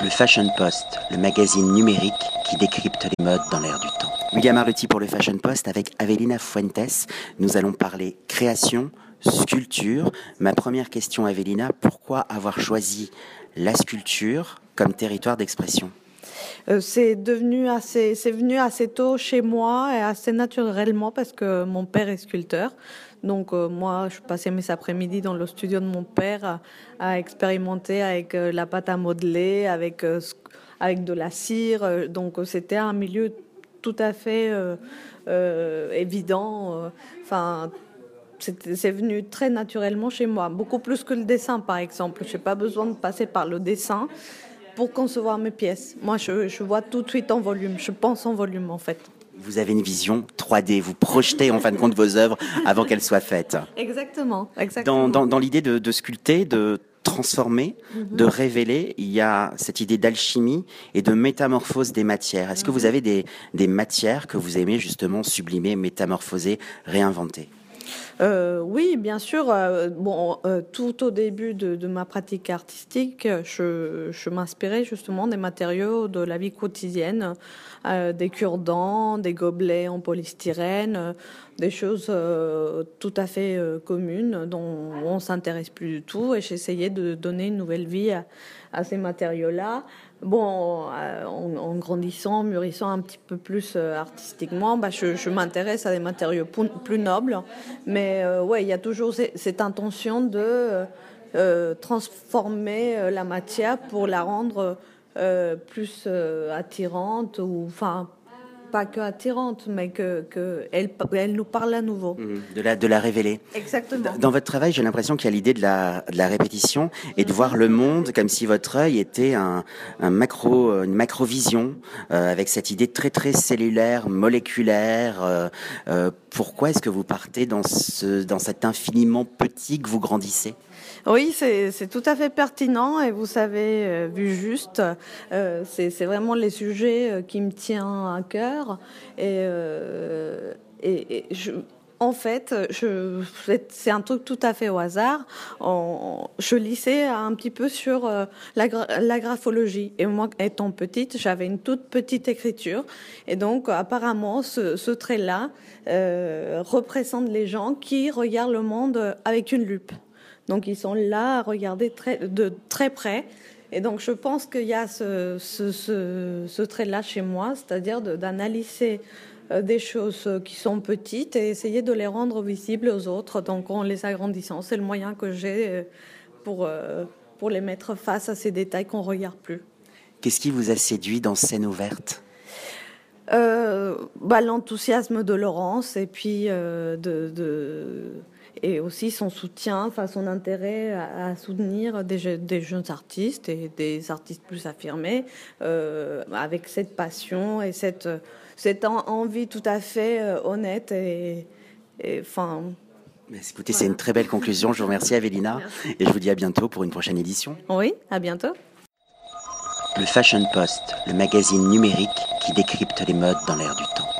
Le Fashion Post, le magazine numérique qui décrypte les modes dans l'air du temps. William Arlotti pour le Fashion Post avec Avelina Fuentes. Nous allons parler création, sculpture. Ma première question, Avelina, pourquoi avoir choisi la sculpture comme territoire d'expression? C'est devenu assez, c'est venu assez tôt chez moi et assez naturellement parce que mon père est sculpteur. Donc euh, moi, je passais mes après-midi dans le studio de mon père à, expérimenter avec euh, la pâte à modeler, avec avec de la cire. Donc c'était un milieu tout à fait évident. Enfin c'est venu très naturellement chez moi, beaucoup plus que le dessin par exemple. Je n'ai pas besoin de passer par le dessin pour concevoir mes pièces. Moi, je, vois tout de suite en volume, je pense en volume en fait. Vous avez une vision 3D, vous projetez en fin de compte vos œuvres avant qu'elles soient faites. Exactement, exactement. Dans, l'idée de, sculpter, de transformer, mhm. de révéler, il y a cette idée d'alchimie et de métamorphose des matières. Est-ce que vous mhm. avez des, des matières que vous aimez justement sublimer, métamorphoser, réinventer? Euh, oui, bien sûr. Euh, bon, euh, tout au début de, ma pratique artistique, je, m'inspirais justement des matériaux de la vie quotidienne, des cure-dents, des gobelets en polystyrène, des choses tout à fait communes dont on s'intéresse plus du tout. Et j'essayais de donner une nouvelle vie à ces matériaux-là. Bon, euh, en, grandissant, mûrissant un petit peu plus euh, artistiquement, bah, je, m'intéresse à des matériaux plus nobles. Mais euh, ouais, il y a toujours cette intention de transformer la matière pour la rendre plus attirante ou enfin pas que attirante, mais que, que elle, elle, nous parle à nouveau. Mmh, de, la, de la révéler. Exactement. Dans votre travail, j'ai l'impression qu'il y a l'idée de la, de la répétition et de voir le monde comme si votre œil était un, un macro, une macrovision euh, avec cette idée très très cellulaire, moléculaire. Euh, euh, pourquoi est-ce que vous partez dans, ce, dans cet infiniment petit que vous grandissez? Oui, c'est tout à fait pertinent et vous savez, euh, vu juste, euh, c'est vraiment les sujets euh, qui me tiennent à cœur. Et, en fait, c'est un truc tout à fait au hasard. je lissais un petit peu sur la, graphologie. Et moi, étant petite, j'avais une toute petite écriture. Et donc, apparemment, ce trait-là représente les gens qui regardent le monde avec une lupe. Donc ils sont là à regarder très, de très près. Et donc je pense qu'il y a ce, ce, trait-là chez moi, c'est-à-dire d'analyser euh, des choses qui sont petites et essayer de les rendre visibles aux autres. Donc en les agrandissant, c'est le moyen que j'ai euh, pour, euh, pour les mettre face à ces détails qu'on ne regarde plus. Qu'est-ce qui vous a séduit dans Scène ouverte? Bah, L'enthousiasme de Laurence et puis de et aussi son soutien, enfin son intérêt à, soutenir des, des, jeunes artistes et des artistes plus affirmés, euh, avec cette passion et cette, cette envie tout à fait euh, honnête et, enfin. Écoutez, c'est une très belle conclusion. Je vous remercie, Avelina, et je vous dis à bientôt pour une prochaine édition. Oui, à bientôt. Le Fashion Post, le magazine numérique qui décrypte les modes dans l'air du temps.